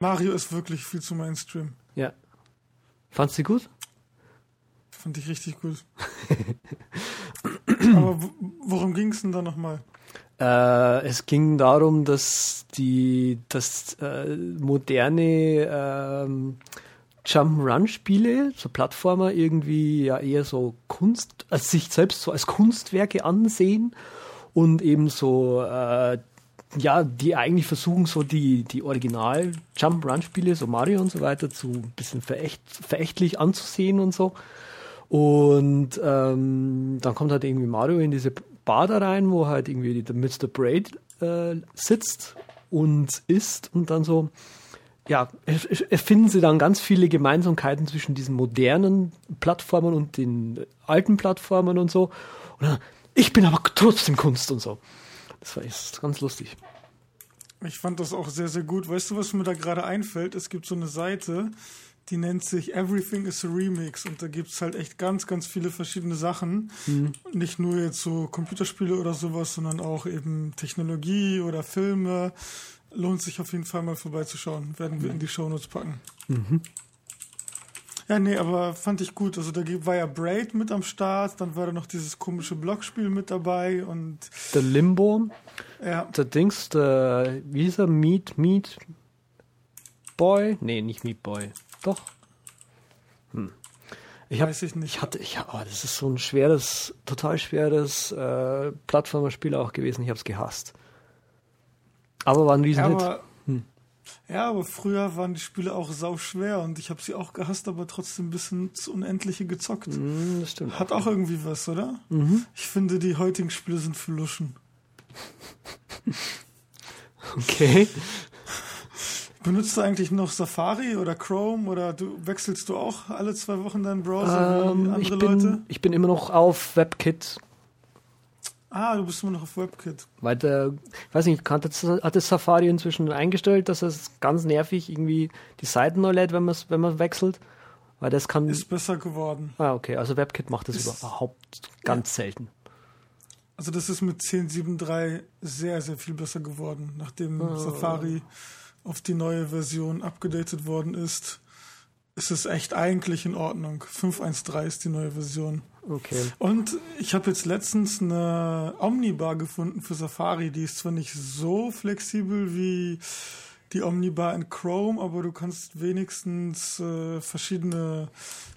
Mario ist wirklich viel zu Mainstream. Ja. Fandst du gut? Fand ich richtig gut. Aber worum ging es denn da nochmal? Äh, es ging darum, dass die, dass äh, moderne ähm, Jump-Run-Spiele, so Plattformer, irgendwie ja eher so Kunst, als sich selbst so als Kunstwerke ansehen und eben so äh, ja, die eigentlich versuchen, so die, die Original Jump-Run-Spiele, so Mario und so weiter, zu ein bisschen verächt, verächtlich anzusehen und so. Und ähm, dann kommt halt irgendwie Mario in diese Bar da rein, wo halt irgendwie der Mr. Braid äh, sitzt und isst und dann so, ja, erfinden sie dann ganz viele Gemeinsamkeiten zwischen diesen modernen Plattformen und den alten Plattformen und so. Und dann, ich bin aber trotzdem Kunst und so. Das war echt ganz lustig. Ich fand das auch sehr, sehr gut. Weißt du, was mir da gerade einfällt? Es gibt so eine Seite, die nennt sich Everything is a Remix und da gibt es halt echt ganz, ganz viele verschiedene Sachen. Mhm. Nicht nur jetzt so Computerspiele oder sowas, sondern auch eben Technologie oder Filme. Lohnt sich auf jeden Fall mal vorbeizuschauen. Werden wir in die Shownotes packen. Mhm. Ja, nee, aber fand ich gut. Also da war ja Braid mit am Start, dann war da noch dieses komische Blockspiel mit dabei und. Der Limbo. Ja. Der Dings, der, wie hieß er? Meat, Meat Boy? Nee, nicht Meat Boy. Doch. Hm. Ich hab, Weiß ich nicht. Ich hatte, ich, oh, das ist so ein schweres, total schweres äh, Plattformerspiel auch gewesen. Ich habe es gehasst. Aber war ein Riesenhit. Ja. Ja, aber früher waren die Spiele auch sau schwer und ich habe sie auch gehasst, aber trotzdem ein bisschen zu Unendliche gezockt. Mm, das stimmt. Hat auch irgendwie was, oder? Mhm. Ich finde, die heutigen Spiele sind für Luschen. okay. Benutzt du eigentlich noch Safari oder Chrome oder du wechselst du auch alle zwei Wochen deinen Browser ähm, wie andere ich bin, Leute? Ich bin immer noch auf WebKit. Ah, du bist immer noch auf WebKit. Weil der, ich weiß nicht, hat das Safari inzwischen eingestellt, dass es ganz nervig irgendwie die Seiten neu lädt, wenn man wenn man wechselt. Weil das kann. Ist besser geworden. Ah, okay. Also WebKit macht das ist, überhaupt ganz ja. selten. Also das ist mit 10.7.3 sehr, sehr viel besser geworden, nachdem oh. Safari auf die neue Version abgedatet worden ist, ist es echt eigentlich in Ordnung. 5.1.3 ist die neue Version. Okay. Und ich habe jetzt letztens eine Omnibar gefunden für Safari. Die ist zwar nicht so flexibel wie die Omnibar in Chrome, aber du kannst wenigstens äh, verschiedene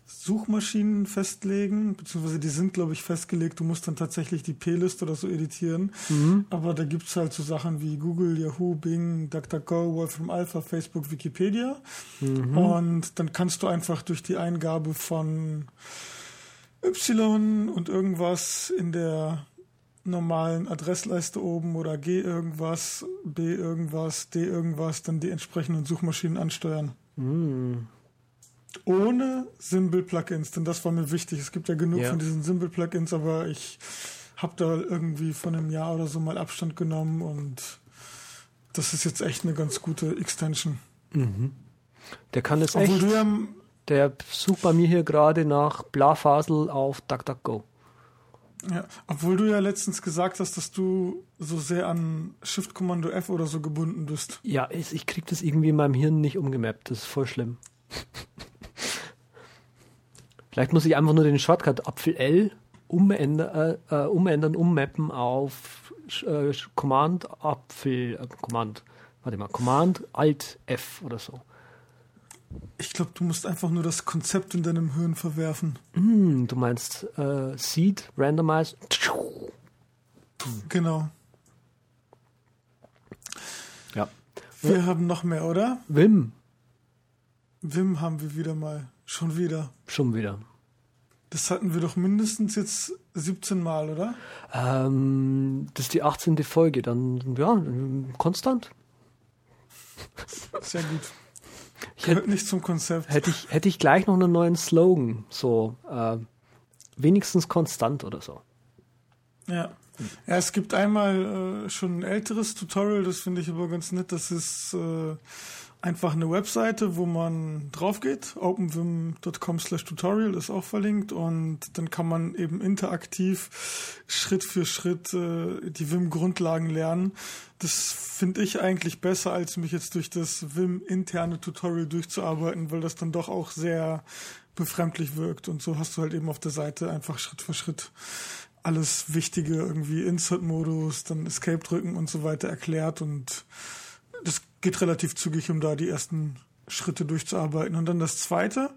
Suchmaschinen festlegen, beziehungsweise die sind, glaube ich, festgelegt. Du musst dann tatsächlich die P-Liste oder so editieren. Mhm. Aber da gibt es halt so Sachen wie Google, Yahoo, Bing, DuckDuckGo, Wolfram Alpha, Facebook, Wikipedia. Mhm. Und dann kannst du einfach durch die Eingabe von Y und irgendwas in der normalen Adressleiste oben oder G irgendwas, B irgendwas, D irgendwas, dann die entsprechenden Suchmaschinen ansteuern. Mhm ohne Symbol-Plugins, denn das war mir wichtig. Es gibt ja genug ja. von diesen Symbol-Plugins, aber ich habe da irgendwie von einem Jahr oder so mal Abstand genommen und das ist jetzt echt eine ganz gute Extension. Mhm. Der kann es echt. Ja, der sucht bei mir hier gerade nach Blafasel auf DuckDuckGo. Ja, obwohl du ja letztens gesagt hast, dass du so sehr an Shift-Kommando F oder so gebunden bist. Ja, ich, ich krieg das irgendwie in meinem Hirn nicht umgemappt. Das ist voll schlimm. Vielleicht muss ich einfach nur den Shortcut Apfel L umändern, äh, äh, umändern ummappen auf äh, Command Apfel, äh, Command, warte mal, Command Alt F oder so. Ich glaube, du musst einfach nur das Konzept in deinem Hirn verwerfen. Mm, du meinst äh, Seed, Randomize. Genau. Ja. Wir ja. haben noch mehr, oder? Wim. Wim haben wir wieder mal. Schon wieder. Schon wieder. Das hatten wir doch mindestens jetzt 17 Mal, oder? Ähm, das ist die 18. Folge, dann ja, konstant. Sehr gut. Ich hätte nicht zum Konzept. Hätte ich, hätte ich gleich noch einen neuen Slogan, so äh, wenigstens konstant oder so. Ja. Ja, es gibt einmal äh, schon ein älteres Tutorial, das finde ich aber ganz nett. Das ist äh, einfach eine Webseite, wo man drauf geht. openvim.com slash tutorial ist auch verlinkt und dann kann man eben interaktiv Schritt für Schritt äh, die Vim-Grundlagen lernen. Das finde ich eigentlich besser, als mich jetzt durch das Vim-interne Tutorial durchzuarbeiten, weil das dann doch auch sehr befremdlich wirkt. Und so hast du halt eben auf der Seite einfach Schritt für Schritt alles Wichtige, irgendwie Insert-Modus, dann Escape drücken und so weiter erklärt und das geht relativ zügig, um da die ersten Schritte durchzuarbeiten. Und dann das zweite,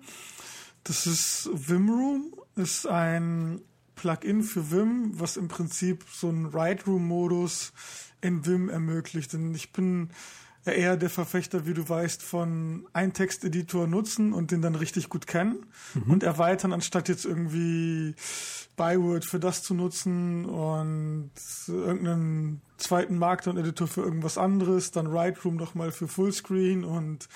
das ist Vimroom, ist ein Plugin für Vim, was im Prinzip so einen Write-Room-Modus in Vim ermöglicht. Denn ich bin eher der Verfechter, wie du weißt, von einen Texteditor nutzen und den dann richtig gut kennen mhm. und erweitern, anstatt jetzt irgendwie Byword für das zu nutzen und irgendeinen zweiten Markdown-Editor für irgendwas anderes, dann Write-Room nochmal für Fullscreen und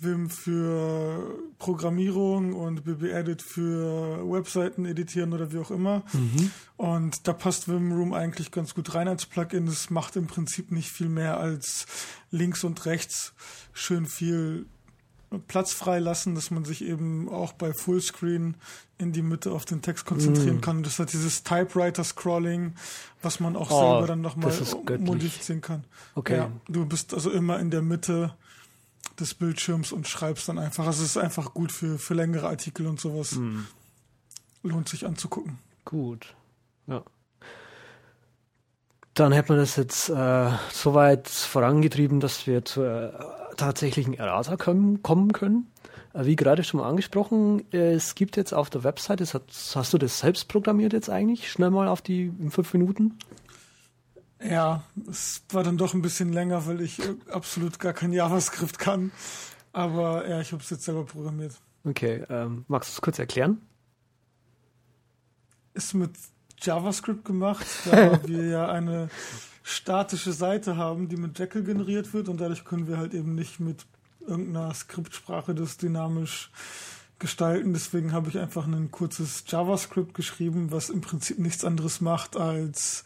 Vim für Programmierung und BB-Edit für Webseiten editieren oder wie auch immer. Mhm. Und da passt Vim eigentlich ganz gut rein als Plugin. Es macht im Prinzip nicht viel mehr als links und rechts schön viel Platz freilassen, dass man sich eben auch bei Fullscreen in die Mitte auf den Text konzentrieren mm. kann. Das hat dieses Typewriter-Scrolling, was man auch oh, selber dann nochmal modifizieren kann. Okay. Ja, du bist also immer in der Mitte des Bildschirms und schreibst dann einfach. Also es ist einfach gut für, für längere Artikel und sowas. Mm. Lohnt sich anzugucken. Gut. Ja. Dann hätte man das jetzt äh, so weit vorangetrieben, dass wir zur äh, tatsächlichen Errata kommen, kommen können. Äh, wie gerade schon mal angesprochen, es gibt jetzt auf der Website, das hat, hast du das selbst programmiert jetzt eigentlich? Schnell mal auf die fünf Minuten? Ja, es war dann doch ein bisschen länger, weil ich absolut gar kein JavaScript kann. Aber ja, ich habe es jetzt selber programmiert. Okay, ähm, magst du es kurz erklären? Ist mit JavaScript gemacht, da wir ja eine statische Seite haben, die mit Jekyll generiert wird und dadurch können wir halt eben nicht mit irgendeiner Skriptsprache das dynamisch gestalten. Deswegen habe ich einfach ein kurzes JavaScript geschrieben, was im Prinzip nichts anderes macht, als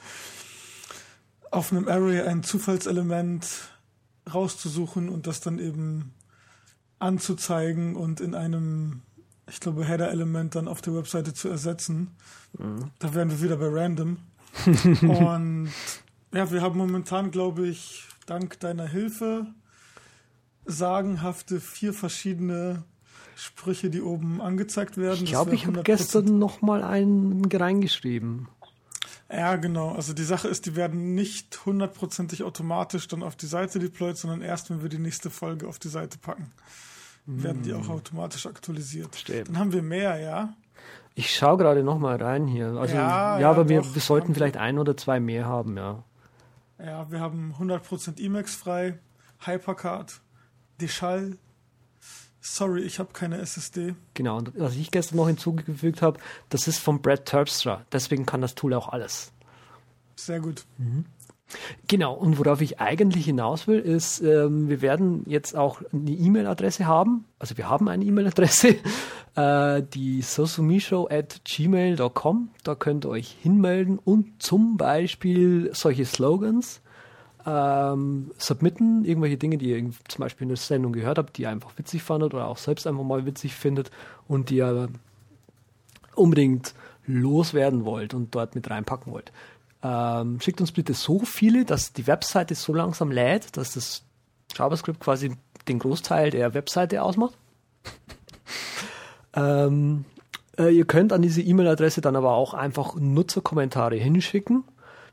auf einem Array ein Zufallselement rauszusuchen und das dann eben anzuzeigen und in einem, ich glaube, Header-Element dann auf der Webseite zu ersetzen. Mhm. Da wären wir wieder bei Random. und ja, wir haben momentan, glaube ich, dank deiner Hilfe sagenhafte vier verschiedene Sprüche, die oben angezeigt werden. Ich glaube, ich habe gestern noch mal einen reingeschrieben. Ja, genau. Also die Sache ist, die werden nicht hundertprozentig automatisch dann auf die Seite deployed, sondern erst, wenn wir die nächste Folge auf die Seite packen, mm. werden die auch hm. automatisch aktualisiert. Stimmt. Dann haben wir mehr, ja. Ich schaue gerade noch mal rein hier. Also ja, ja, ja aber wir, wir sollten vielleicht ein oder zwei mehr haben, ja. Ja, wir haben 100% Emacs frei, Hypercard, Deschall. Sorry, ich habe keine SSD. Genau, und was ich gestern noch hinzugefügt habe, das ist von Brad Terpstra. Deswegen kann das Tool auch alles. Sehr gut. Mhm. Genau, und worauf ich eigentlich hinaus will, ist, ähm, wir werden jetzt auch eine E-Mail-Adresse haben. Also wir haben eine E-Mail-Adresse, äh, die sosumishow at gmail.com. Da könnt ihr euch hinmelden und zum Beispiel solche Slogans ähm, submitten, irgendwelche Dinge, die ihr zum Beispiel in der Sendung gehört habt, die ihr einfach witzig fandet oder auch selbst einfach mal witzig findet und die ihr unbedingt loswerden wollt und dort mit reinpacken wollt. Ähm, schickt uns bitte so viele, dass die Webseite so langsam lädt, dass das JavaScript quasi den Großteil der Webseite ausmacht. ähm, äh, ihr könnt an diese E-Mail-Adresse dann aber auch einfach Nutzerkommentare hinschicken.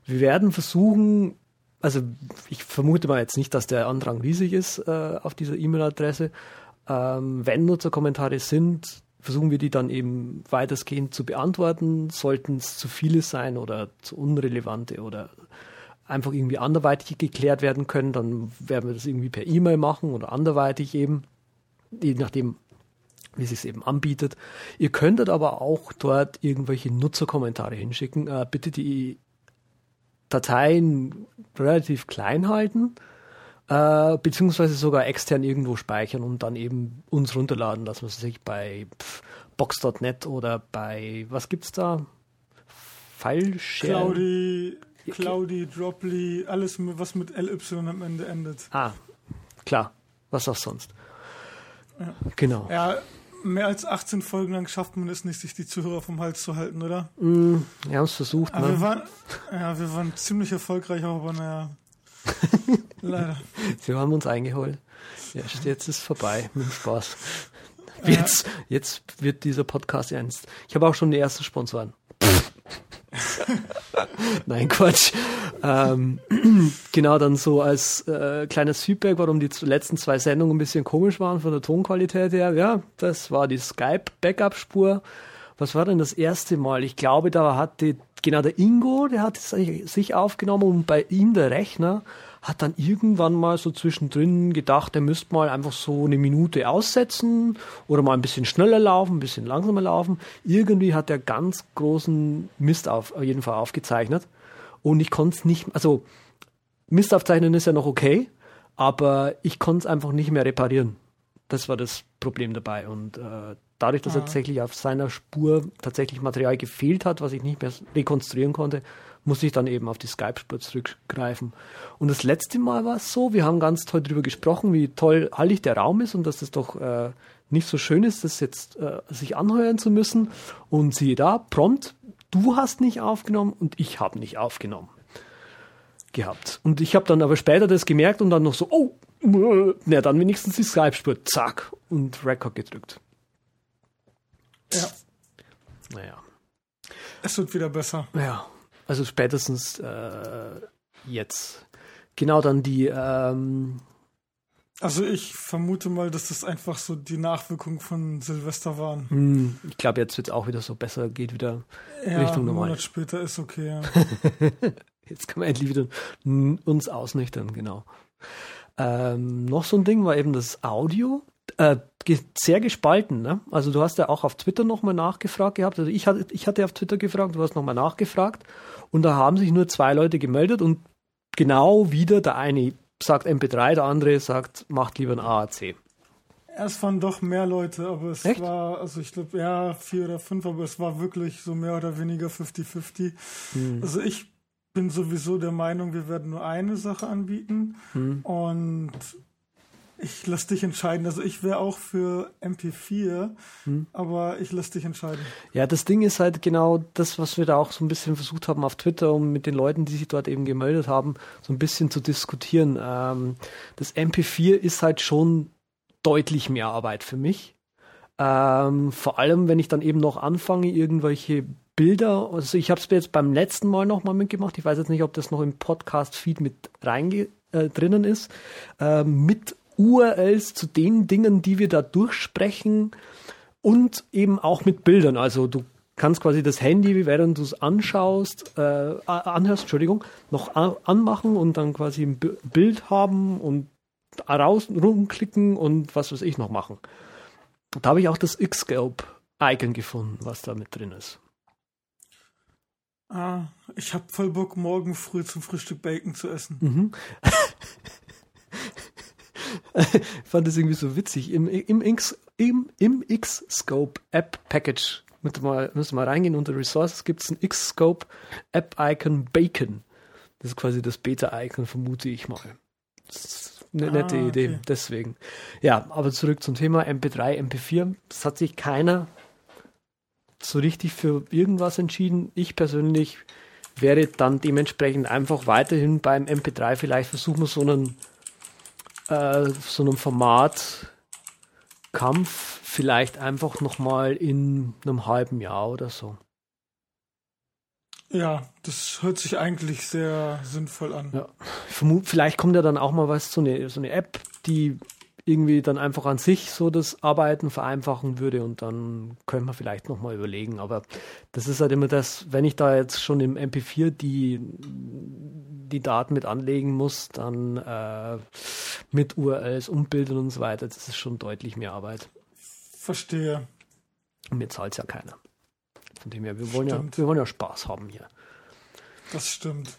Wir werden versuchen, also ich vermute mal jetzt nicht, dass der Andrang riesig ist äh, auf dieser E-Mail-Adresse. Ähm, wenn Nutzerkommentare sind, versuchen wir die dann eben weitestgehend zu beantworten. Sollten es zu viele sein oder zu unrelevante oder einfach irgendwie anderweitig geklärt werden können, dann werden wir das irgendwie per E-Mail machen oder anderweitig eben, je nachdem, wie es sich eben anbietet. Ihr könntet aber auch dort irgendwelche Nutzerkommentare hinschicken. Äh, bitte die Dateien relativ klein halten äh, beziehungsweise sogar extern irgendwo speichern und dann eben uns runterladen, dass man sich bei box.net oder bei, was gibt's da? Fileshare? Cloudy, Cloudy, Droply, alles, was mit LY am Ende endet. Ah, klar. Was auch sonst. Ja. Genau. Ja, mehr als 18 Folgen lang schafft man es nicht, sich die Zuhörer vom Hals zu halten, oder? Mm, wir haben es versucht. Ne? wir waren, ja, wir waren ziemlich erfolgreich, aber naja. Leider. Sie haben uns eingeholt. Ja, jetzt ist vorbei mit dem Spaß. Jetzt, jetzt wird dieser Podcast ernst. Ich habe auch schon die ersten Sponsoren. Nein, Quatsch. Ähm, genau, dann so als äh, kleines Feedback, warum die letzten zwei Sendungen ein bisschen komisch waren von der Tonqualität her. Ja, das war die Skype-Backup-Spur. Was war denn das erste Mal? Ich glaube, da hat die, genau der Ingo, der hat sich aufgenommen und bei ihm der Rechner hat dann irgendwann mal so zwischendrin gedacht, er müsste mal einfach so eine Minute aussetzen oder mal ein bisschen schneller laufen, ein bisschen langsamer laufen. Irgendwie hat er ganz großen Mist auf, auf jeden Fall aufgezeichnet. Und ich konnte es nicht, also Mist aufzeichnen ist ja noch okay, aber ich konnte es einfach nicht mehr reparieren. Das war das Problem dabei. Und äh, dadurch, dass ah. tatsächlich auf seiner Spur tatsächlich Material gefehlt hat, was ich nicht mehr rekonstruieren konnte, musste ich dann eben auf die Skype-Spur zurückgreifen. Und das letzte Mal war es so, wir haben ganz toll darüber gesprochen, wie toll hallig der Raum ist und dass es doch äh, nicht so schön ist, das jetzt äh, sich anheuern zu müssen. Und siehe da, prompt, du hast nicht aufgenommen und ich habe nicht aufgenommen gehabt. Und ich habe dann aber später das gemerkt und dann noch so, oh, na dann wenigstens die Skype-Spur, zack, und Record gedrückt. Ja. Naja. Es wird wieder besser. Ja. Also spätestens äh, jetzt. Genau dann die. Ähm, also ich vermute mal, dass das einfach so die Nachwirkung von Silvester waren. Hm, ich glaube, jetzt wird es auch wieder so besser, geht wieder ja, Richtung normal. Ein Monat später ist okay. Ja. jetzt kann man endlich wieder uns ausnüchtern, genau. Ähm, noch so ein Ding war eben das Audio. Äh, sehr gespalten. Ne? Also du hast ja auch auf Twitter nochmal nachgefragt gehabt. Also ich hatte, ich hatte auf Twitter gefragt, du hast nochmal nachgefragt. Und da haben sich nur zwei Leute gemeldet und genau wieder der eine sagt MP3, der andere sagt, macht lieber ein AAC. Es waren doch mehr Leute, aber es Echt? war, also ich glaube, ja, vier oder fünf, aber es war wirklich so mehr oder weniger 50-50. Hm. Also ich bin sowieso der Meinung, wir werden nur eine Sache anbieten hm. und ich lasse dich entscheiden. Also ich wäre auch für MP4, hm. aber ich lasse dich entscheiden. Ja, das Ding ist halt genau das, was wir da auch so ein bisschen versucht haben auf Twitter, um mit den Leuten, die sich dort eben gemeldet haben, so ein bisschen zu diskutieren. Ähm, das MP4 ist halt schon deutlich mehr Arbeit für mich. Ähm, vor allem, wenn ich dann eben noch anfange, irgendwelche Bilder, also ich habe es jetzt beim letzten Mal nochmal mitgemacht, ich weiß jetzt nicht, ob das noch im Podcast-Feed mit reinge äh, drinnen ist, äh, mit URLs zu den Dingen, die wir da durchsprechen und eben auch mit Bildern. Also du kannst quasi das Handy, während du es anschaust, äh, anhörst, Entschuldigung, noch anmachen und dann quasi ein Bild haben und raus rumklicken und was weiß ich noch machen. Da habe ich auch das Xscope-Icon gefunden, was da mit drin ist. Ah, ich habe voll Bock, morgen früh zum Frühstück Bacon zu essen. Mhm. ich fand das irgendwie so witzig. Im, im, X, im, im X-Scope App Package, müssen wir, müssen wir reingehen, unter Resources gibt es ein X-Scope App Icon Bacon. Das ist quasi das Beta-Icon, vermute ich mal. Das ist eine ah, nette Idee, okay. deswegen. Ja, aber zurück zum Thema MP3, MP4. Das hat sich keiner so richtig für irgendwas entschieden. Ich persönlich wäre dann dementsprechend einfach weiterhin beim MP3 vielleicht versuchen wir so einen äh, so einem Format Kampf vielleicht einfach nochmal in einem halben Jahr oder so. Ja, das hört sich eigentlich sehr sinnvoll an. Ja. Vielleicht kommt ja dann auch mal was, so eine, so eine App, die irgendwie dann einfach an sich so das Arbeiten vereinfachen würde und dann könnte man vielleicht nochmal überlegen. Aber das ist halt immer das, wenn ich da jetzt schon im MP4 die, die Daten mit anlegen muss, dann äh, mit URLs umbildern und so weiter, das ist schon deutlich mehr Arbeit. Verstehe. Und mir zahlt es ja keiner. Von dem her, wir wollen, ja, wir wollen ja Spaß haben hier. Das stimmt.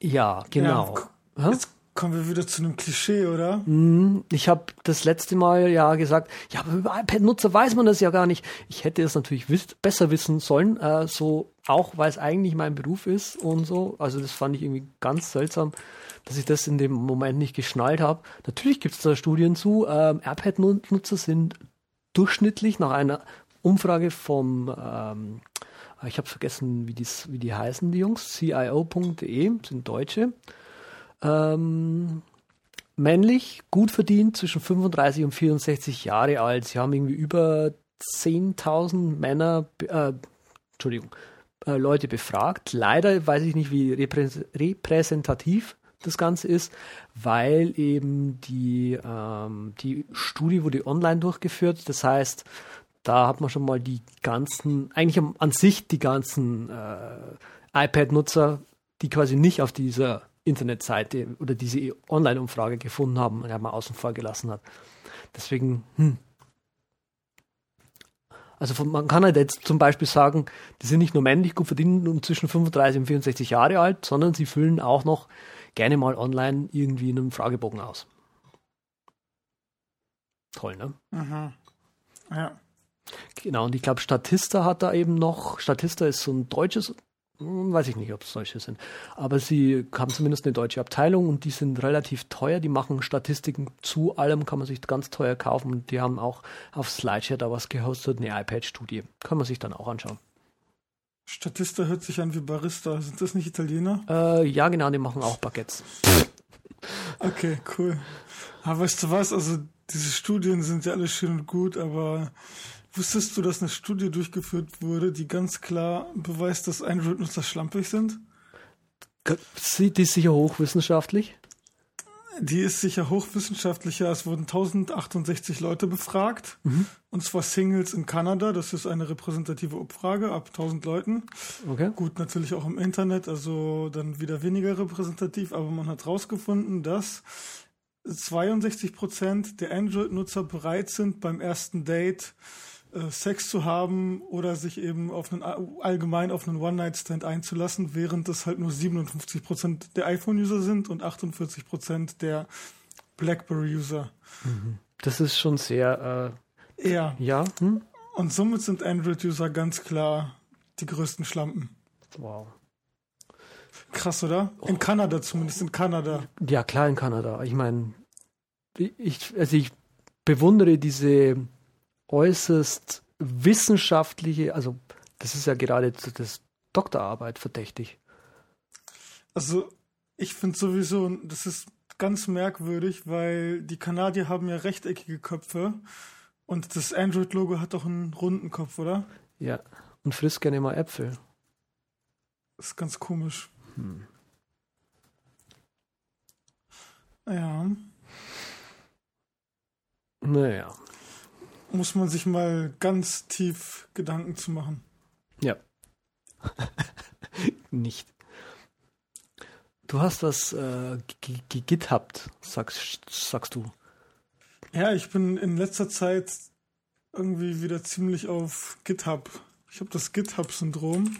Ja, genau. Ja, jetzt kommen wir wieder zu einem Klischee, oder? Mhm. Ich habe das letzte Mal ja gesagt, ja, aber über iPad-Nutzer weiß man das ja gar nicht. Ich hätte es natürlich wiss besser wissen sollen, äh, so auch weil es eigentlich mein Beruf ist und so. Also das fand ich irgendwie ganz seltsam, dass ich das in dem Moment nicht geschnallt habe. Natürlich gibt es da Studien zu. Ähm, iPad-Nutzer sind durchschnittlich nach einer Umfrage vom ähm, ich habe vergessen, wie, dies, wie die heißen, die Jungs. CIO.de sind Deutsche. Ähm, männlich, gut verdient, zwischen 35 und 64 Jahre alt. Sie haben irgendwie über 10.000 Männer, äh, Entschuldigung, äh, Leute befragt. Leider weiß ich nicht, wie repräsentativ das Ganze ist, weil eben die, ähm, die Studie wurde online durchgeführt. Das heißt, da hat man schon mal die ganzen, eigentlich an sich die ganzen äh, iPad-Nutzer, die quasi nicht auf dieser Internetseite oder diese Online-Umfrage gefunden haben, ja, mal außen vor gelassen hat. Deswegen, hm. Also von, man kann halt jetzt zum Beispiel sagen, die sind nicht nur männlich gut verdient und zwischen 35 und 64 Jahre alt, sondern sie füllen auch noch gerne mal online irgendwie einen Fragebogen aus. Toll, ne? Mhm. Ja. Genau, und ich glaube, Statista hat da eben noch, Statista ist so ein deutsches weiß ich nicht, ob es solche sind. Aber sie haben zumindest eine deutsche Abteilung und die sind relativ teuer. Die machen Statistiken zu allem, kann man sich ganz teuer kaufen. Und die haben auch auf Slideshare da was gehostet, eine iPad-Studie. Kann man sich dann auch anschauen. Statista hört sich an wie Barista. Sind das nicht Italiener? Äh, ja, genau, die machen auch Baguettes. okay, cool. Aber weißt du was? Also, diese Studien sind ja alle schön und gut, aber Wusstest du, dass eine Studie durchgeführt wurde, die ganz klar beweist, dass Android-Nutzer schlampig sind? Die ist sicher hochwissenschaftlich? Die ist sicher hochwissenschaftlicher. Es wurden 1068 Leute befragt. Mhm. Und zwar Singles in Kanada. Das ist eine repräsentative Umfrage ab 1000 Leuten. Okay. Gut, natürlich auch im Internet, also dann wieder weniger repräsentativ. Aber man hat herausgefunden, dass 62 Prozent der Android-Nutzer bereit sind, beim ersten Date Sex zu haben oder sich eben auf einen allgemein auf einen One-Night-Stand einzulassen, während es halt nur 57% der iPhone-User sind und 48% der BlackBerry-User. Mhm. Das ist schon sehr äh, ja. Ja. Hm? Und somit sind Android-User ganz klar die größten Schlampen. Wow. Krass, oder? In oh. Kanada zumindest, in Kanada. Ja, klar, in Kanada. Ich meine, ich, also ich bewundere diese äußerst wissenschaftliche, also das ist ja gerade das Doktorarbeit verdächtig. Also ich finde sowieso, das ist ganz merkwürdig, weil die Kanadier haben ja rechteckige Köpfe und das Android-Logo hat doch einen runden Kopf, oder? Ja, und frisst gerne mal Äpfel. Das ist ganz komisch. Hm. Ja. Naja muss man sich mal ganz tief Gedanken zu machen. Ja. Nicht. Du hast das äh, githabt, sagst, sagst du. Ja, ich bin in letzter Zeit irgendwie wieder ziemlich auf GitHub. Ich habe das GitHub-Syndrom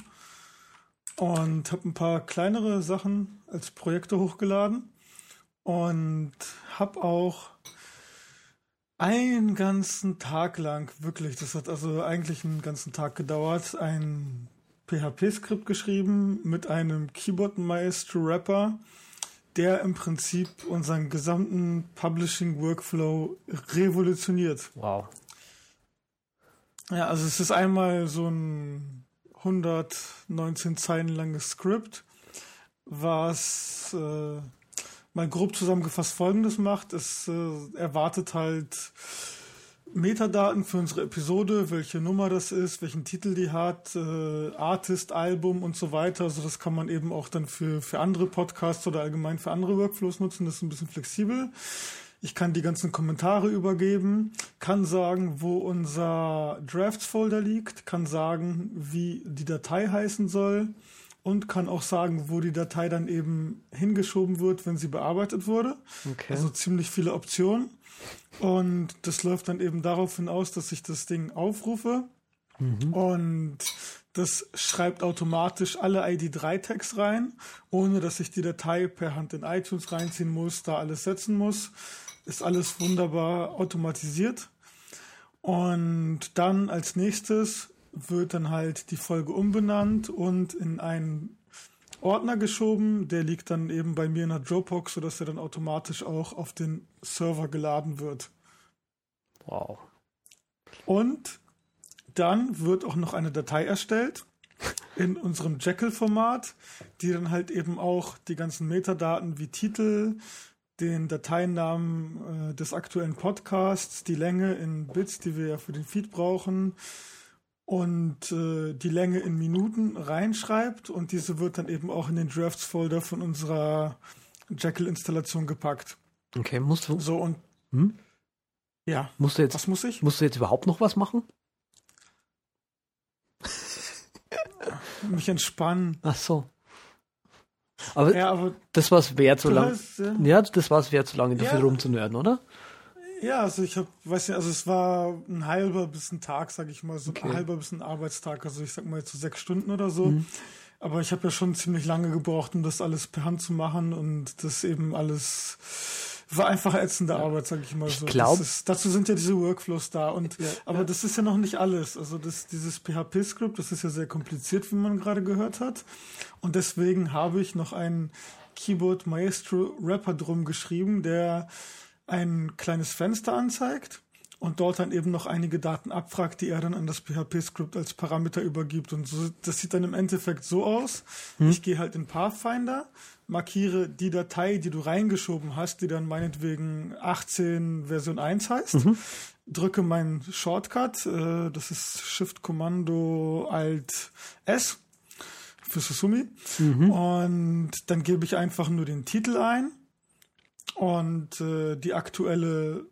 und habe ein paar kleinere Sachen als Projekte hochgeladen und habe auch einen ganzen Tag lang, wirklich, das hat also eigentlich einen ganzen Tag gedauert, ein PHP-Skript geschrieben mit einem Keyboard Maestro Rapper, der im Prinzip unseren gesamten Publishing Workflow revolutioniert. Wow. Ja, also es ist einmal so ein 119 Zeilen langes Skript, was äh, mal grob zusammengefasst Folgendes macht. Es äh, erwartet halt Metadaten für unsere Episode, welche Nummer das ist, welchen Titel die hat, äh, Artist, Album und so weiter. Also das kann man eben auch dann für, für andere Podcasts oder allgemein für andere Workflows nutzen. Das ist ein bisschen flexibel. Ich kann die ganzen Kommentare übergeben, kann sagen, wo unser Drafts-Folder liegt, kann sagen, wie die Datei heißen soll und kann auch sagen, wo die Datei dann eben hingeschoben wird, wenn sie bearbeitet wurde. Okay. Also ziemlich viele Optionen. Und das läuft dann eben darauf hinaus, dass ich das Ding aufrufe Mhm. Und das schreibt automatisch alle ID3-Tags rein, ohne dass ich die Datei per Hand in iTunes reinziehen muss, da alles setzen muss. Ist alles wunderbar automatisiert. Und dann als nächstes wird dann halt die Folge umbenannt und in einen Ordner geschoben. Der liegt dann eben bei mir in der Dropbox, sodass er dann automatisch auch auf den Server geladen wird. Wow. Und dann wird auch noch eine Datei erstellt in unserem Jekyll-Format, die dann halt eben auch die ganzen Metadaten wie Titel, den Dateinamen äh, des aktuellen Podcasts, die Länge in Bits, die wir ja für den Feed brauchen, und äh, die Länge in Minuten reinschreibt und diese wird dann eben auch in den Drafts-Folder von unserer Jekyll-Installation gepackt. Okay, musst du. So und Hm? ja, Musst du jetzt, was muss ich? musst du jetzt überhaupt noch was machen? Mich entspannen. Ach so. Aber Ja, aber das war's wert, so lange. ja, Ja, das war's wert, so lange dafür Ja. rumzunörden, oder? Ja, also ich habe, weiß nicht, also es war ein halber bis ein Tag, sag ich mal, so Okay. ein halber bis ein Arbeitstag, also ich sag mal jetzt so sechs Stunden oder so. Mhm. Aber ich habe ja schon ziemlich lange gebraucht, um das alles per Hand zu machen und das eben alles war einfach ätzende Arbeit, sag ich mal so. glaub- Das ist- dazu sind ja diese Workflows da und Ja, aber das ist ja noch nicht alles. Also das, dieses PHP-Skript, das ist ja sehr kompliziert, wie man gerade gehört hat. Und deswegen habe ich noch einen Keyboard Maestro Rapper drum geschrieben, der ein kleines Fenster anzeigt und dort dann eben noch einige Daten abfragt, die er dann an das PHP-Skript als Parameter übergibt. Und so, das sieht dann im Endeffekt so aus. Ich gehe halt in Pathfinder, markiere die Datei, die du reingeschoben hast, die dann meinetwegen 18 Version 1 heißt, drücke meinen Shortcut, äh, das ist Shift Kommando Alt S für Susumi. Und dann gebe ich einfach nur den Titel ein und äh, die aktuelle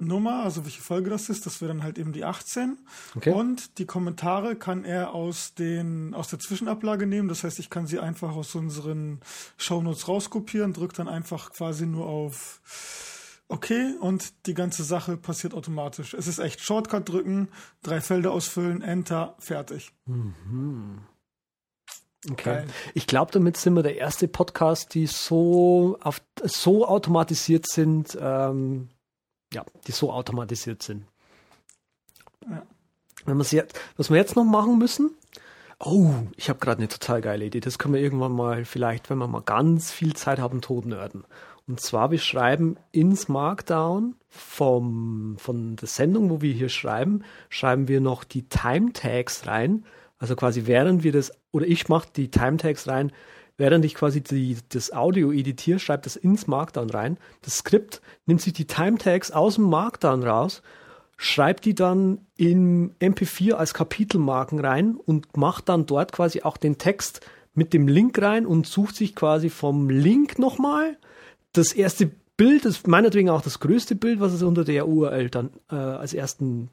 Nummer, also welche Folge das ist, das wäre dann halt eben die 18. Okay. Und die Kommentare kann er aus den aus der Zwischenablage nehmen. Das heißt, ich kann sie einfach aus unseren Shownotes rauskopieren, drücke dann einfach quasi nur auf Okay und die ganze Sache passiert automatisch. Es ist echt Shortcut drücken, drei Felder ausfüllen, Enter, fertig. Okay. Ich glaube, damit sind wir der erste Podcast, die so auf so automatisiert sind, ähm, ja, die so automatisiert sind. Ja. Wenn jetzt, was wir jetzt noch machen müssen, oh, ich habe gerade eine total geile Idee. Das können wir irgendwann mal, vielleicht, wenn wir mal ganz viel Zeit haben, tot nörden. Und zwar, wir schreiben ins Markdown vom, von der Sendung, wo wir hier schreiben, schreiben wir noch die Time Tags rein. Also quasi während wir das, oder ich mache die Time Tags rein, während ich quasi die, das Audio editiere, schreibe das ins Markdown rein. Das Skript nimmt sich die Time Tags aus dem Markdown raus, schreibt die dann in MP4 als Kapitelmarken rein und macht dann dort quasi auch den Text mit dem Link rein und sucht sich quasi vom Link nochmal das erste Bild, das meinetwegen auch das größte Bild, was es unter der URL dann äh, als ersten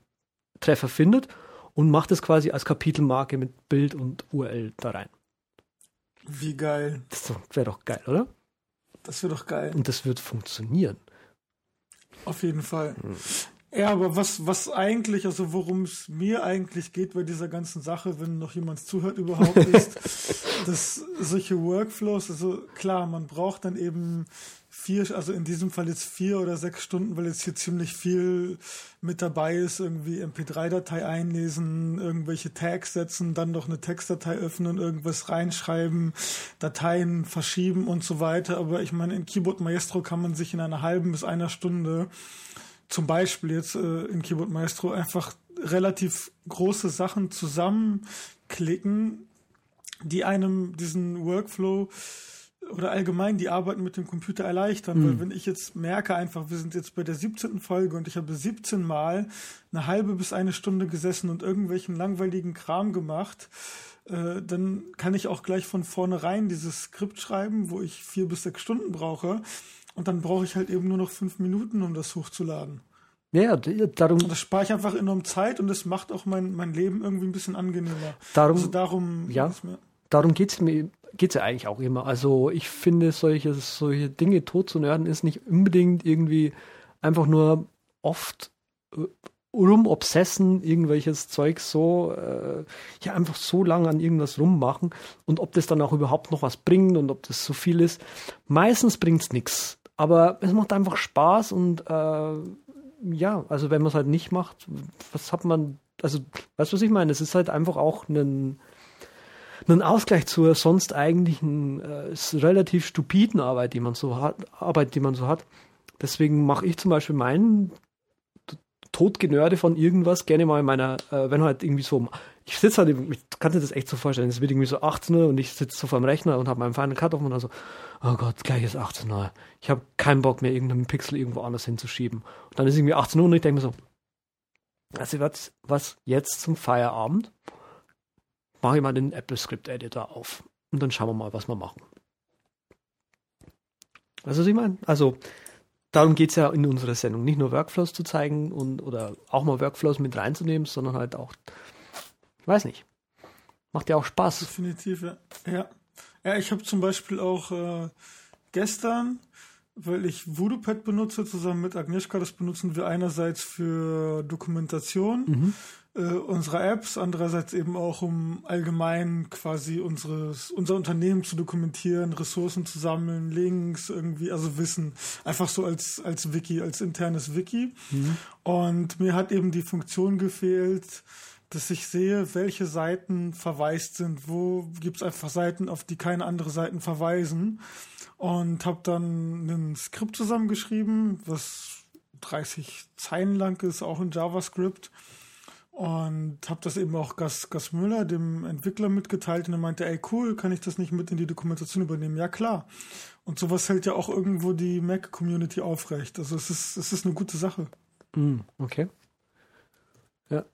Treffer findet und macht es quasi als Kapitelmarke mit Bild und URL da rein. Wie geil. Das wäre doch geil, oder? Das wäre doch geil. Und das wird funktionieren. Auf jeden Fall. Ja, aber was, was eigentlich, also worum es mir eigentlich geht bei dieser ganzen Sache, wenn noch jemand zuhört überhaupt, ist, dass solche Workflows, also klar, man braucht dann eben vier, also in diesem Fall jetzt vier oder sechs Stunden, weil jetzt hier ziemlich viel mit dabei ist, irgendwie MP3-Datei einlesen, irgendwelche Tags setzen, dann noch eine Textdatei öffnen, irgendwas reinschreiben, Dateien verschieben und so weiter. Aber ich meine, in Keyboard Maestro kann man sich in einer halben bis einer Stunde zum Beispiel jetzt äh, in Keyboard Maestro einfach relativ große Sachen zusammenklicken, die einem diesen Workflow oder allgemein die Arbeit mit dem Computer erleichtern. Weil wenn ich jetzt merke einfach, wir sind jetzt bei der 17. Folge und ich habe 17 Mal eine halbe bis eine Stunde gesessen und irgendwelchen langweiligen Kram gemacht, äh, dann kann ich auch gleich von vornherein dieses Skript schreiben, wo ich vier bis sechs Stunden brauche. Und dann brauche ich halt eben nur noch fünf Minuten, um das hochzuladen. Ja, darum, Und das spare ich einfach enorm Zeit und das macht auch mein, mein Leben irgendwie ein bisschen angenehmer. darum, Also darum Ja. darum geht's mir geht's ja eigentlich auch immer. Also ich finde, solche, solche Dinge tot zu nörden ist nicht unbedingt irgendwie einfach nur oft äh, rumobsessen, irgendwelches Zeug so, äh, ja, einfach so lange an irgendwas rummachen und ob das dann auch überhaupt noch was bringt und ob das so viel ist. Meistens bringt es nichts, aber es macht einfach Spaß und äh, ja, also wenn man es halt nicht macht, was hat man, also, weißt du, was ich meine? Es ist halt einfach auch ein, ein Ausgleich zur sonst eigentlichen äh, relativ stupiden Arbeit, die man so hat, Arbeit, die man so hat. Deswegen mache ich zum Beispiel meinen Todgenörde von irgendwas gerne mal in meiner, äh, wenn halt irgendwie so, ich sitze halt, ich kann dir das echt so vorstellen, es wird irgendwie so 18 Uhr und ich sitze so vor dem Rechner und habe meinen Final Cut offen und dann so, oh Gott, gleich ist 18 Uhr. Ich habe keinen Bock mehr, irgendeinen Pixel irgendwo anders hinzuschieben. Und dann ist irgendwie 18 Uhr und ich denke mir so, also was, was jetzt zum Feierabend? Mache ich mal den Apple Script Editor auf und dann schauen wir mal, was wir machen. Was ich meine? Also, darum geht es ja in unserer Sendung. Nicht nur Workflows zu zeigen und oder auch mal Workflows mit reinzunehmen, sondern halt auch, ich weiß nicht, macht ja auch Spaß. Definitiv, ja. Ja, ja ich habe zum Beispiel auch äh, gestern, weil ich VoodooPad benutze, zusammen mit Agnieszka, das benutzen wir einerseits für Dokumentation. Mhm äh, unserer Apps, andererseits eben auch um allgemein quasi unseres, unser Unternehmen zu dokumentieren, Ressourcen zu sammeln, Links irgendwie, also Wissen, einfach so als, als Wiki, als internes Wiki. Mhm. Und mir hat eben die Funktion gefehlt, dass ich sehe, welche Seiten verwaist sind, wo gibt es einfach Seiten, auf die keine andere Seiten verweisen. Und habe dann ein Skript zusammengeschrieben, was 30 Zeilen lang ist, auch in JavaScript und habe das eben auch Gas, Gas Müller, dem Entwickler, mitgeteilt und er meinte, ey cool, kann ich das nicht mit in die Dokumentation übernehmen? Ja klar. Und sowas hält ja auch irgendwo die Mac-Community aufrecht. Also es ist, es ist eine gute Sache. Mm, okay. Ja.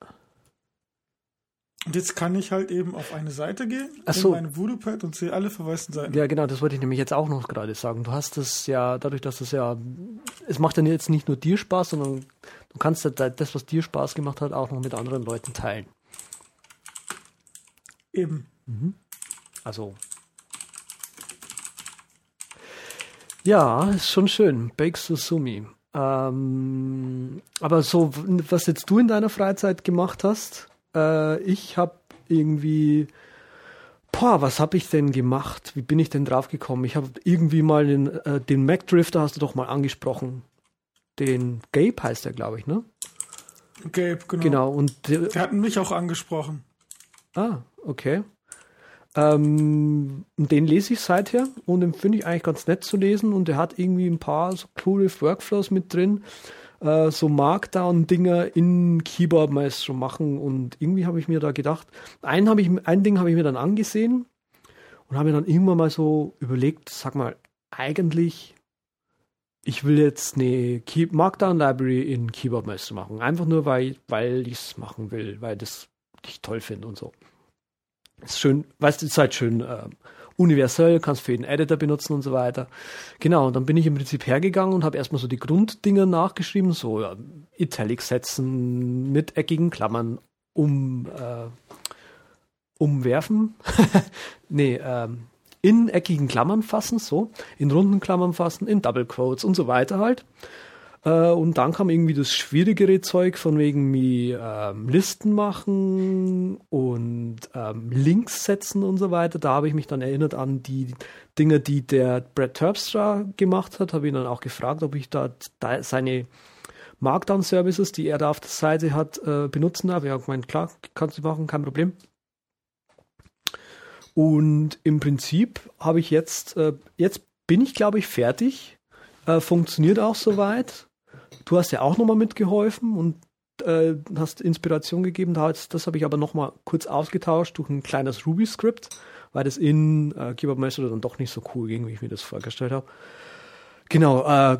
Und jetzt kann ich halt eben auf eine Seite gehen, Ach so. in meine Voodoo-Pad und sehe alle verwaisten Seiten. Ja, genau, das wollte ich nämlich jetzt auch noch gerade sagen. Du hast es ja, dadurch, dass es ja, es macht dann jetzt nicht nur dir Spaß, sondern du kannst halt das, was dir Spaß gemacht hat, auch noch mit anderen Leuten teilen. Eben. Mhm. Also. Ja, ist schon schön. Bake Susumi. Ähm, aber so, was jetzt du in deiner Freizeit gemacht hast, äh, ich habe irgendwie, boah, was habe ich denn gemacht? Wie bin ich denn drauf gekommen? Ich habe irgendwie mal den, äh, den Mac Drifter, hast du doch mal angesprochen. Den Gabe heißt er, glaube ich, ne? Gabe, genau. Genau, und der, der hat mich auch angesprochen. Ah, okay. Ähm, den lese ich seither und den finde ich eigentlich ganz nett zu lesen und der hat irgendwie ein paar so coole Workflows mit drin äh, so Markdown-Dinger in Keyboard Maestro machen. Und irgendwie habe ich mir da gedacht, ein, ich, ein Ding habe ich mir dann angesehen und habe mir dann irgendwann mal so überlegt, sag mal, eigentlich, ich will jetzt eine Markdown Library in Keyboard Maestro machen. Einfach nur, weil, weil ich es machen will, weil das ich toll finde und so. Ist schön, weißt du, ist halt schön äh, universell, kannst für jeden Editor benutzen und so weiter. Genau, und dann bin ich im Prinzip hergegangen und habe erstmal so die Grunddinger nachgeschrieben, so ja, Italics setzen, mit eckigen Klammern um, äh, umwerfen. nee, ähm, in eckigen Klammern fassen, so, in runden Klammern fassen, in Double Quotes und so weiter halt. Äh, und dann kam irgendwie das schwierigere Zeug von wegen mir ähm, Listen machen und ähm, Links setzen und so weiter. Da habe ich mich dann erinnert an die Dinge, die der Brad Terpstra gemacht hat. Habe ihn dann auch gefragt, ob ich da, da seine Markdown-Services, die er da auf der Seite hat, äh, benutzen darf. Ja, ich meine, klar, kannst du machen, kein Problem. Und im Prinzip habe ich jetzt, äh, jetzt bin ich, glaube ich, fertig. Äh, funktioniert auch soweit. Du hast ja auch nochmal mitgeholfen und äh, hast Inspiration gegeben. Das, das habe ich aber nochmal kurz ausgetauscht durch ein kleines Ruby-Skript, weil das in äh, Keyboard Maestro dann doch nicht so cool ging, wie ich mir das vorgestellt habe. Genau, äh,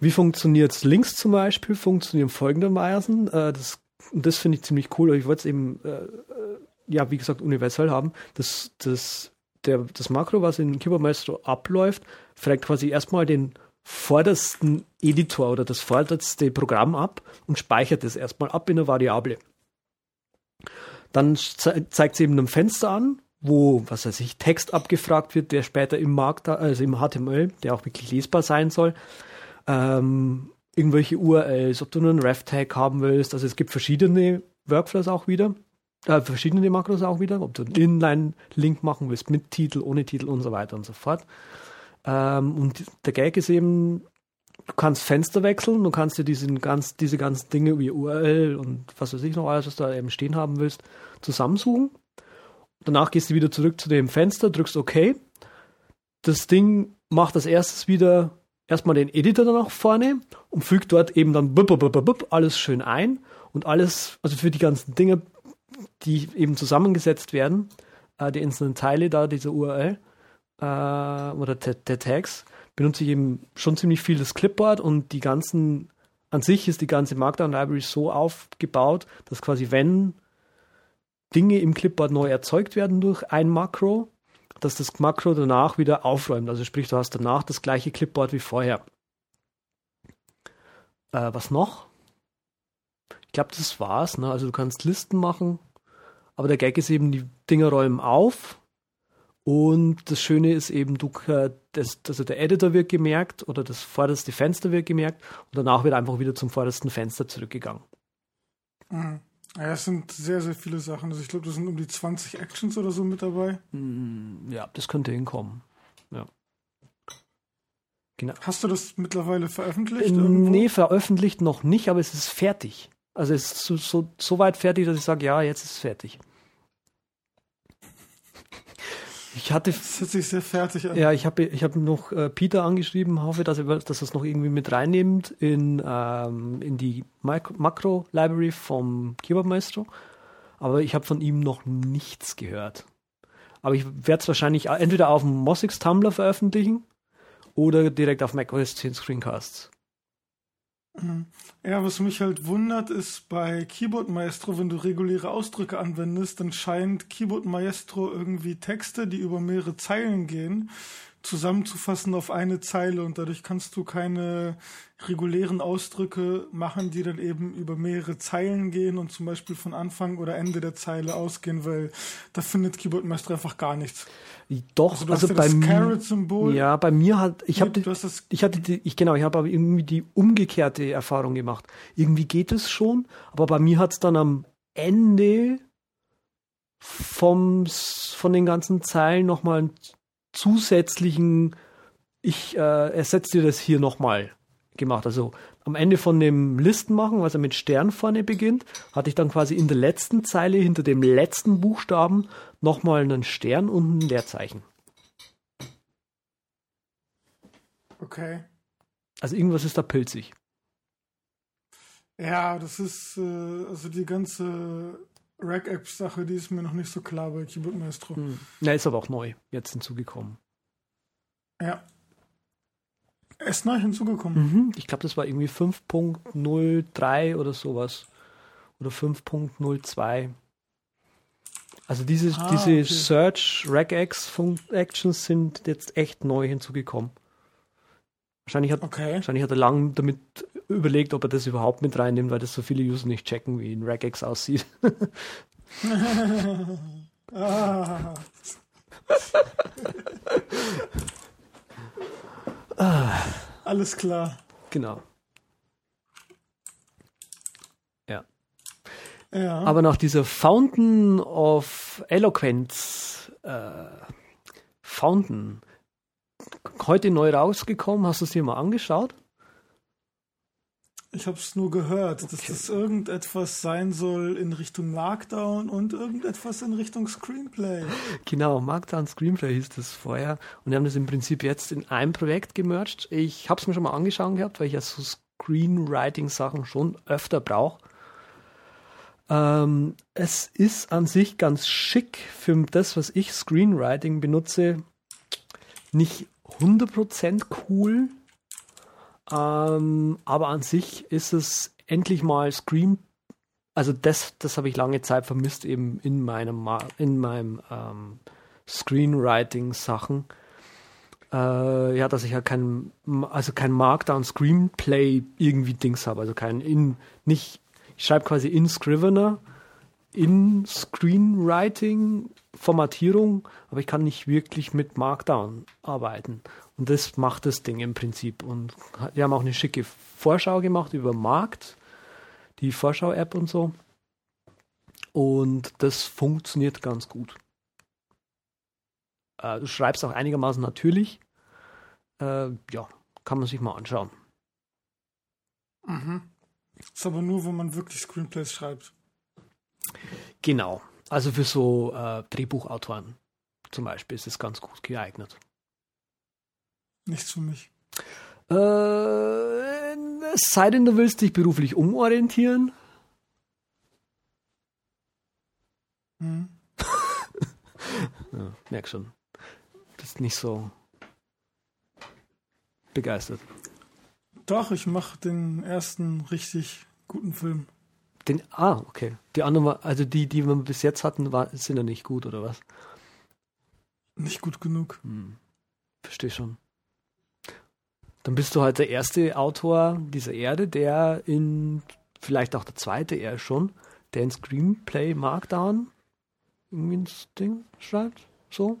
wie funktioniert Links zum Beispiel? Funktionieren folgendermaßen. Äh, das, das finde ich ziemlich cool. Ich wollte es eben, äh, ja, wie gesagt, universell haben. Das, das, das Makro, was in Keyboard Maestro abläuft, fragt quasi erstmal den vordersten Editor oder das vorderste Programm ab und speichert es erstmal ab in eine Variable. Dann ze zeigt es eben ein Fenster an, wo, was weiß ich, Text abgefragt wird, der später im Markt, also im HTML, der auch wirklich lesbar sein soll, ähm, irgendwelche URLs, ob du nur einen Ref-Tag haben willst. Also es gibt verschiedene Workflows auch wieder, äh, verschiedene Makros auch wieder, ob du einen Inline-Link machen willst mit Titel, ohne Titel und so weiter und so fort. Ähm, und der Gag ist eben, du kannst Fenster wechseln, du kannst dir diesen ganz, diese ganzen Dinge wie URL und was weiß ich noch alles, was du da eben stehen haben willst, zusammensuchen. Danach gehst du wieder zurück zu dem Fenster, drückst OK. Das Ding macht als erstes wieder erstmal den Editor da nach vorne und fügt dort eben dann alles schön ein und alles, also für die ganzen Dinge, die eben zusammengesetzt werden, äh, die einzelnen Teile da, diese URL äh, oder der Tags, benutze ich eben schon ziemlich viel das Clipboard und die ganzen, an sich ist die ganze Markdown Library so aufgebaut, dass quasi wenn Dinge im Clipboard neu erzeugt werden durch ein Makro, dass das Makro danach wieder aufräumt. Also sprich, du hast danach das gleiche Clipboard wie vorher. Äh, was noch? Ich glaube, das war's. Ne? Also du kannst Listen machen, aber der Gag ist eben, die Dinger räumen auf und das Schöne ist eben, du, das, also der Editor wird gemerkt oder das vorderste Fenster wird gemerkt und danach wird einfach wieder zum vordersten Fenster zurückgegangen. Mhm. Ja, es sind sehr, sehr viele Sachen. Also ich glaube, da sind um die 20 Actions oder so mit dabei. Mm, ja, das könnte hinkommen. Ja. Genau. Hast du das mittlerweile veröffentlicht? Ähm, nee, veröffentlicht noch nicht, aber es ist fertig. Also es ist so, so, so weit fertig, dass ich sage, ja, jetzt ist es fertig. Ich hatte. Das hört sich sehr fertig an. Ja, ich habe ich hab noch äh, Peter angeschrieben, hoffe, dass er, dass es noch irgendwie mit reinnimmt in, ähm, in die Makro-Library vom Keyboard Maestro. Aber ich habe von ihm noch nichts gehört. Aber ich werde es wahrscheinlich entweder auf dem Mossix Tumblr veröffentlichen oder direkt auf macOS 10 Screencasts. Ja, was mich halt wundert, ist bei Keyboard Maestro, wenn du reguläre Ausdrücke anwendest, dann scheint Keyboard Maestro irgendwie Texte, die über mehrere Zeilen gehen, zusammenzufassen auf eine Zeile und dadurch kannst du keine regulären Ausdrücke machen, die dann eben über mehrere Zeilen gehen und zum Beispiel von Anfang oder Ende der Zeile ausgehen, weil da findet Keyboard Maestro einfach gar nichts. Doch, also, also bei mir, ja, bei mir hat, ich habe, ich hatte, die, ich genau, ich habe aber irgendwie die umgekehrte Erfahrung gemacht. Irgendwie geht es schon, aber bei mir hat es dann am Ende vom, von den ganzen Zeilen nochmal zusätzlichen, ich äh, ersetze dir das hier nochmal gemacht. Also am Ende von dem Listenmachen, was er mit Stern vorne beginnt, hatte ich dann quasi in der letzten Zeile hinter dem letzten Buchstaben nochmal einen Stern und ein Leerzeichen. Okay. Also irgendwas ist da pilzig. Ja, das ist äh, also die ganze Rack-App-Sache, die ist mir noch nicht so klar bei Keyboard Maestro. Hm. Ja, ist aber auch neu jetzt hinzugekommen. Ja. Er ist neu hinzugekommen. Mhm. Ich glaube, das war irgendwie 5.03 oder sowas. Oder 5.02. Also diese, ah, diese okay. Search Regex Actions sind jetzt echt neu hinzugekommen. Wahrscheinlich hat, okay. wahrscheinlich hat er lang damit überlegt, ob er das überhaupt mit reinnimmt, weil das so viele User nicht checken, wie ein Regex aussieht. ah. Ah. Alles klar. Genau. Ja. ja. Aber nach dieser Fountain of Eloquence, äh, Fountain, heute neu rausgekommen, hast du es dir mal angeschaut? Ich habe es nur gehört, okay. dass das irgendetwas sein soll in Richtung Markdown und irgendetwas in Richtung Screenplay. Genau, Markdown Screenplay hieß das vorher. Und wir haben das im Prinzip jetzt in einem Projekt gemerged. Ich habe es mir schon mal angeschaut gehabt, weil ich ja so Screenwriting-Sachen schon öfter brauche. Ähm, es ist an sich ganz schick für das, was ich Screenwriting benutze. Nicht 100% cool, ähm, aber an sich ist es endlich mal Screen. Also das, das habe ich lange Zeit vermisst eben in meinem, in meinem ähm, Screenwriting-Sachen. Äh, ja, dass ich ja kein, also kein Markdown Screenplay irgendwie Dings habe, also kein in, nicht, ich schreibe quasi in Scrivener in Screenwriting, Formatierung, aber ich kann nicht wirklich mit Markdown arbeiten. Und das macht das Ding im Prinzip. Und wir haben auch eine schicke Vorschau gemacht über Markt, die Vorschau-App und so. Und das funktioniert ganz gut. Äh, du schreibst auch einigermaßen natürlich. Äh, ja, kann man sich mal anschauen. Mhm. Ist aber nur, wenn man wirklich Screenplays schreibt. Genau. Also für so äh, Drehbuchautoren zum Beispiel ist es ganz gut geeignet. Nichts für mich. Äh, es sei denn, du willst dich beruflich umorientieren. Hm. ja, merk schon. Du bist nicht so begeistert. Doch, ich mache den ersten richtig guten Film. Den, ah, okay. Die anderen, also die, die wir bis jetzt hatten, war, sind ja nicht gut, oder was? Nicht gut genug. Hm. Verstehe schon. Dann bist du halt der erste Autor dieser Erde, der in, vielleicht auch der zweite eher schon, der in Screenplay Markdown irgendwie ein Ding schreibt. So?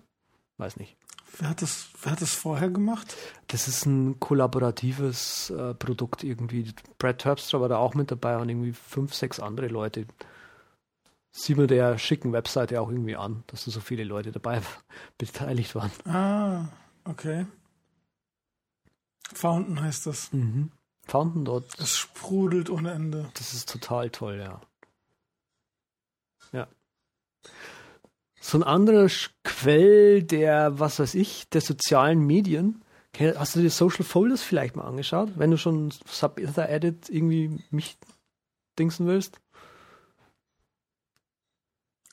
Weiß nicht. Wer hat das, wer hat das vorher gemacht? Das ist ein kollaboratives äh, Produkt irgendwie. Brad Terpstra war da auch mit dabei und irgendwie fünf, sechs andere Leute. Sieht man der schicken Webseite auch irgendwie an, dass da so viele Leute dabei beteiligt waren. Ah, okay. Fountain heißt das. Mhm. Fountain dort. Es sprudelt ohne Ende. Das ist total toll, ja. Ja so ein anderer Quell der, was weiß ich, der sozialen Medien. Hast du dir Social Folders vielleicht mal angeschaut, wenn du schon Sub-Ether-Edit irgendwie mich dingsen willst?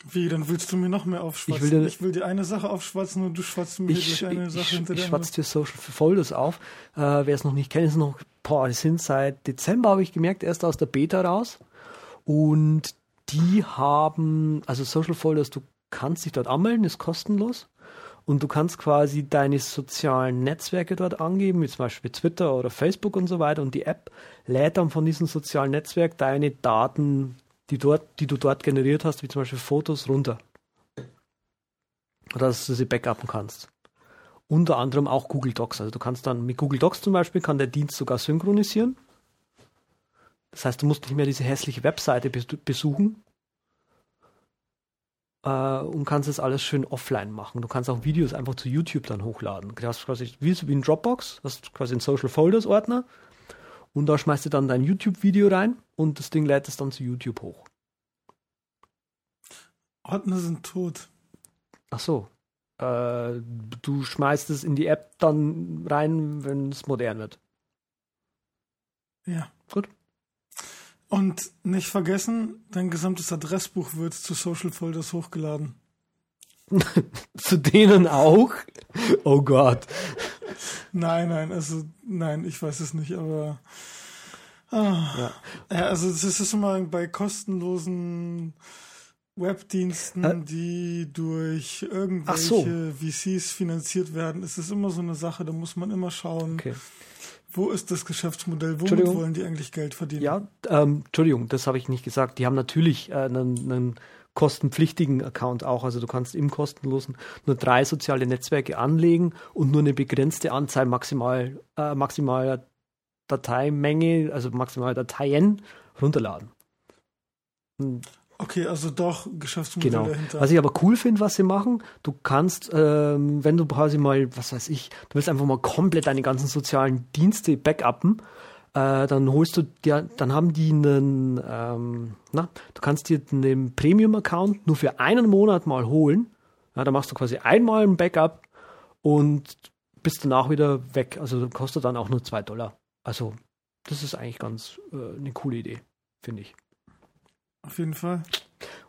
Wie, dann willst du mir noch mehr aufschwatzen? Ich will, dir, ich will dir eine Sache aufschwatzen und du schwatzt mir ich, durch eine ich, Sache ich, hinter Ich schwatze dir Social Folders auf. Äh, Wer es noch nicht kennt, ist noch, boah, die sind seit Dezember, habe ich gemerkt, erst aus der Beta raus. Und die haben, also Social Folders, du kannst dich dort anmelden, ist kostenlos. Und du kannst quasi deine sozialen Netzwerke dort angeben, wie zum Beispiel Twitter oder Facebook und so weiter. Und die App lädt dann von diesem sozialen Netzwerk deine Daten, die, dort, die du dort generiert hast, wie zum Beispiel Fotos, runter. Dass du sie backuppen kannst. Unter anderem auch Google Docs. Also du kannst dann mit Google Docs zum Beispiel, kann der Dienst sogar synchronisieren. Das heißt, du musst nicht mehr diese hässliche Webseite besuchen, äh, und kannst das alles schön offline machen. Du kannst auch Videos einfach zu YouTube dann hochladen. Du hast quasi wie, ein Dropbox, hast quasi einen Social Folders Ordner und da schmeißt du dann dein YouTube-Video rein und das Ding lädt es dann zu YouTube hoch. Ordner sind tot. Ach so. Äh, du schmeißt es in die App dann rein, wenn es modern wird. Ja. Gut. Und nicht vergessen, dein gesamtes Adressbuch wird zu Social Folders hochgeladen. zu denen auch? Oh Gott. Nein, nein, also nein, ich weiß es nicht, aber ah, ja. ja. also es ist immer bei kostenlosen Webdiensten, äh, die durch irgendwelche so. VCs finanziert werden, ist es immer so eine Sache, da muss man immer schauen. Okay wo ist das Geschäftsmodell? Womit wollen die eigentlich Geld verdienen? Ja, ähm, Entschuldigung, das habe ich nicht gesagt. Die haben natürlich äh, einen, einen kostenpflichtigen Account auch. Also du kannst im kostenlosen nur drei soziale Netzwerke anlegen und nur eine begrenzte Anzahl maximal, äh, maximaler Dateimenge, also maximal Dateien runterladen. Und Okay, also doch Geschäftsmodell genau. dahinter. Was ich aber cool finde, was sie machen, du kannst, ähm, wenn du quasi mal, was weiß ich, du willst einfach mal komplett deine ganzen sozialen Dienste backuppen, äh, dann holst du dir, dann haben die einen, ähm, na, du kannst dir einen Premium-Account nur für einen Monat mal holen. Ja, da machst du quasi einmal ein Backup und bist danach wieder weg. Also kostet dann auch nur zwei Dollar. Also das ist eigentlich ganz äh, eine coole Idee, finde ich. Auf jeden Fall.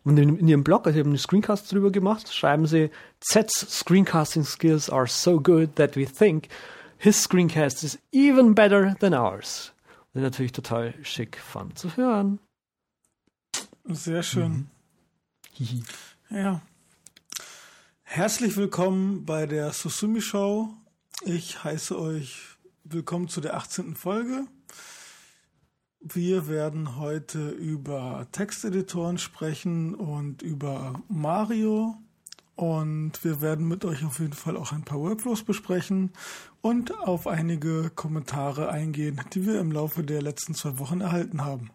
Und in, in ihrem Blog, also sie haben eine Screencast drüber gemacht, schreiben sie, Z's screencasting skills are so good that we think his screencast is even better than ours. Und natürlich total schick, fun zu hören. Sehr schön. Mhm. ja. Herzlich willkommen bei der Susumi Show. Ich heiße euch willkommen zu der 18. Folge Wir werden heute über Texteditoren sprechen und über Mario. Und wir werden mit euch auf jeden Fall auch ein paar Workflows besprechen und auf einige Kommentare eingehen, die wir im Laufe der letzten zwei Wochen erhalten haben.